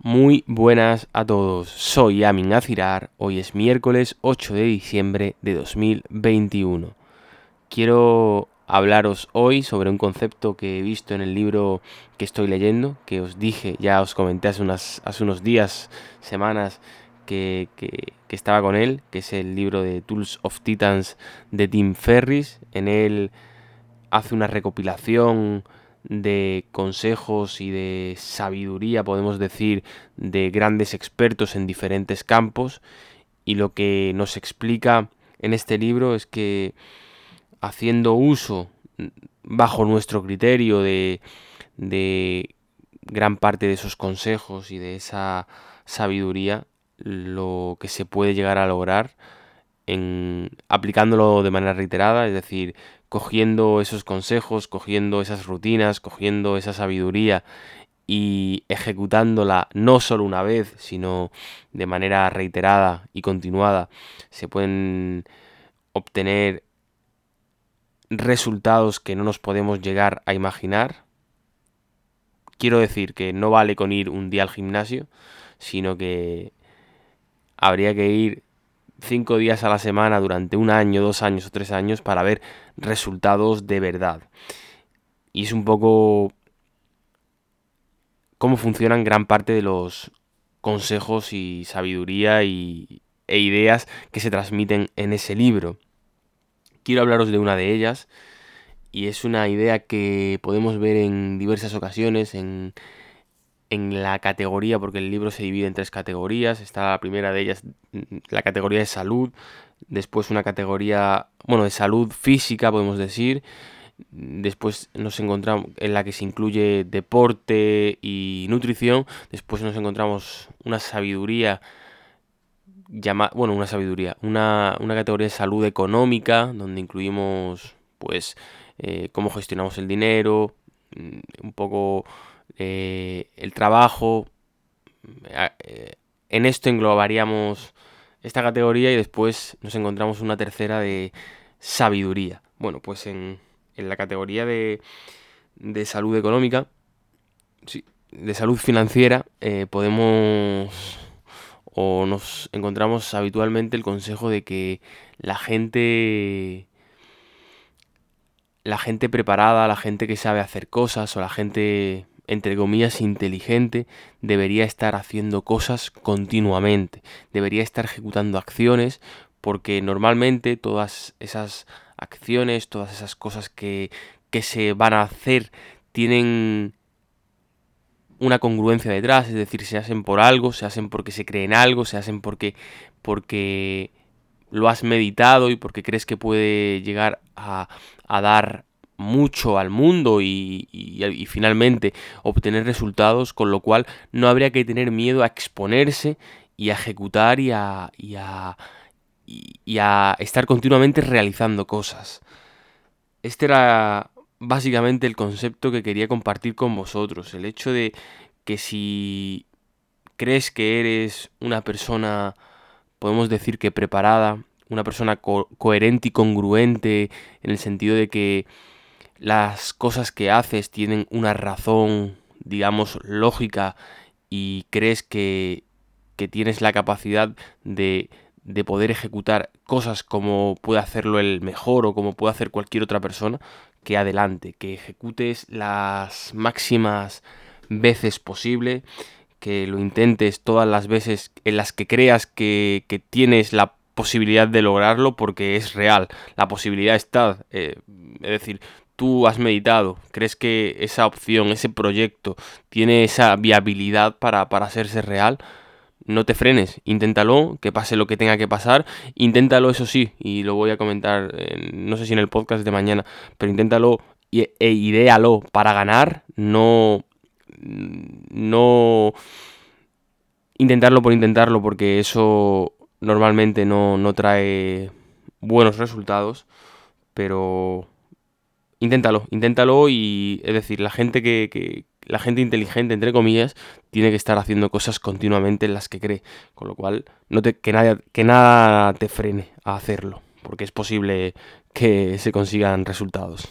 Muy buenas a todos, soy Amin Azirar, hoy es miércoles 8 de diciembre de 2021. Quiero hablaros hoy sobre un concepto que he visto en el libro que estoy leyendo, que os dije, ya os comenté hace, unos días, semanas, que, que, estaba con él, que es el libro de Tools of Titans de Tim Ferris. En él hace una recopilación de consejos y de sabiduría, podemos decir, de grandes expertos en diferentes campos. Y lo que nos explica en este libro es que haciendo uso bajo nuestro criterio de, de gran parte de esos consejos y de esa sabiduría, lo que se puede llegar a lograr en aplicándolo de manera reiterada, es decir, cogiendo esos consejos, cogiendo esas rutinas, cogiendo esa sabiduría y ejecutándola no solo una vez, sino de manera reiterada y continuada, se pueden obtener resultados que no nos podemos llegar a imaginar. Quiero decir que no vale con ir un día al gimnasio, sino que habría que ir cinco días a la semana durante un año, dos años o tres años para ver resultados de verdad. Y es un poco cómo funcionan gran parte de los consejos y sabiduría y, e ideas que se transmiten en ese libro. Quiero hablaros de una de ellas y es una idea que podemos ver en diversas ocasiones en en la categoría, porque el libro se divide en tres categorías. Está la primera de ellas, la categoría de salud, después una categoría, bueno, de salud física, podemos decir. Después nos encontramos en la que se incluye deporte y nutrición. Después nos encontramos una sabiduría llama, bueno, una sabiduría, una, una, categoría de salud económica, donde incluimos, pues, eh, cómo gestionamos el dinero, mm, un poco eh, el trabajo. Eh, en esto englobaríamos esta categoría y después nos encontramos una tercera de sabiduría. Bueno, pues en, la categoría de, de salud económica, de salud financiera, eh, podemos o nos encontramos habitualmente el consejo de que la gente la gente preparada, la gente que sabe hacer cosas o la gente entre comillas, inteligente, debería estar haciendo cosas continuamente, debería estar ejecutando acciones, porque normalmente todas esas acciones, todas esas cosas que, que se van a hacer, tienen una congruencia detrás, es decir, se hacen por algo, se hacen porque se creen algo, se hacen porque, porque lo has meditado y porque crees que puede llegar a, a dar mucho al mundo y, finalmente obtener resultados, con lo cual no habría que tener miedo a exponerse y a ejecutar y a, y a, y a estar continuamente realizando cosas. Este era básicamente el concepto que quería compartir con vosotros, el hecho de que si crees que eres una persona, podemos decir que preparada, una persona coherente y congruente, en el sentido de que las cosas que haces tienen una razón, digamos, lógica y crees que, que tienes la capacidad de, de poder ejecutar cosas como puede hacerlo el mejor o como puede hacer cualquier otra persona, que adelante, que ejecutes las máximas veces posible, que lo intentes todas las veces en las que creas que, que tienes la posibilidad de lograrlo porque es real, la posibilidad está, eh, es decir, tú has meditado, crees que esa opción, ese proyecto tiene esa viabilidad para, para hacerse real, no te frenes, inténtalo, que pase lo que tenga que pasar, inténtalo eso sí, y lo voy a comentar, no sé si en el podcast de mañana, pero inténtalo e idéalo. Para ganar, no, no intentarlo por intentarlo, porque eso normalmente no, no trae buenos resultados, pero inténtalo, inténtalo y es decir, la gente que, la gente inteligente, entre comillas, tiene que estar haciendo cosas continuamente en las que cree, con lo cual no te, que, nada, que nada te frene a hacerlo, porque es posible que se consigan resultados.